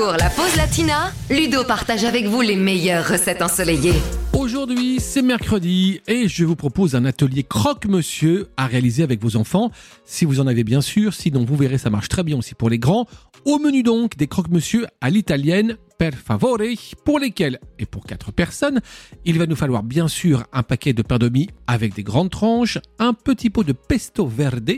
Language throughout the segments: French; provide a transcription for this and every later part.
La pause latina, Ludo partage avec vous les meilleures recettes ensoleillées. Aujourd'hui, c'est mercredi et je vous propose un atelier croque-monsieur à réaliser avec vos enfants. Si vous en avez bien sûr, sinon vous verrez, ça marche très bien aussi pour les grands. Au menu donc, des croque-monsieur à l'italienne per favore, pour lesquels, et pour 4 personnes, il va nous falloir bien sûr un paquet de pain de mie avec des grandes tranches, un petit pot de pesto verde,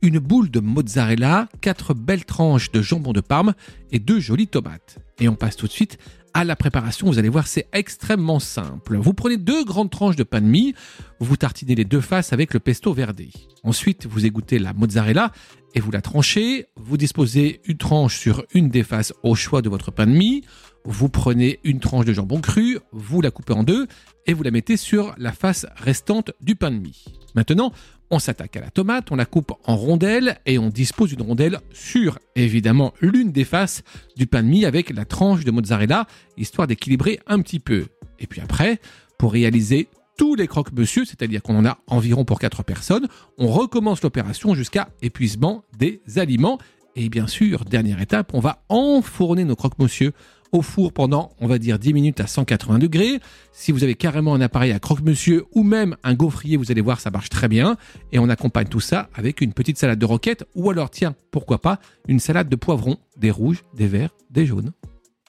une boule de mozzarella, quatre belles tranches de jambon de Parme et deux jolies tomates. Et on passe tout de suite à la préparation. Vous allez voir, c'est extrêmement simple. Vous prenez deux grandes tranches de pain de mie, vous tartinez les deux faces avec le pesto verde. Ensuite, vous égouttez la mozzarella et vous la tranchez. Vous disposez une tranche sur une des faces au choix de votre pain de mie. Vous prenez une tranche de jambon cru, vous la coupez en deux et vous la mettez sur la face restante du pain de mie. Maintenant, on s'attaque à la tomate, on la coupe en rondelles et on dispose d'une rondelle sur évidemment l'une des faces du pain de mie avec la tranche de mozzarella, histoire d'équilibrer un petit peu. Et puis après, pour réaliser tous les croque-monsieur, c'est-à-dire qu'on en a environ pour 4 personnes, on recommence l'opération jusqu'à épuisement des aliments. Et bien sûr, dernière étape, on va enfourner nos croque-monsieur au four pendant, on va dire, 10 minutes à 180 degrés. Si vous avez carrément un appareil à croque-monsieur ou même un gaufrier, vous allez voir, ça marche très bien. Et on accompagne tout ça avec une petite salade de roquette ou alors, tiens, pourquoi pas, une salade de poivrons, des rouges, des verts, des jaunes.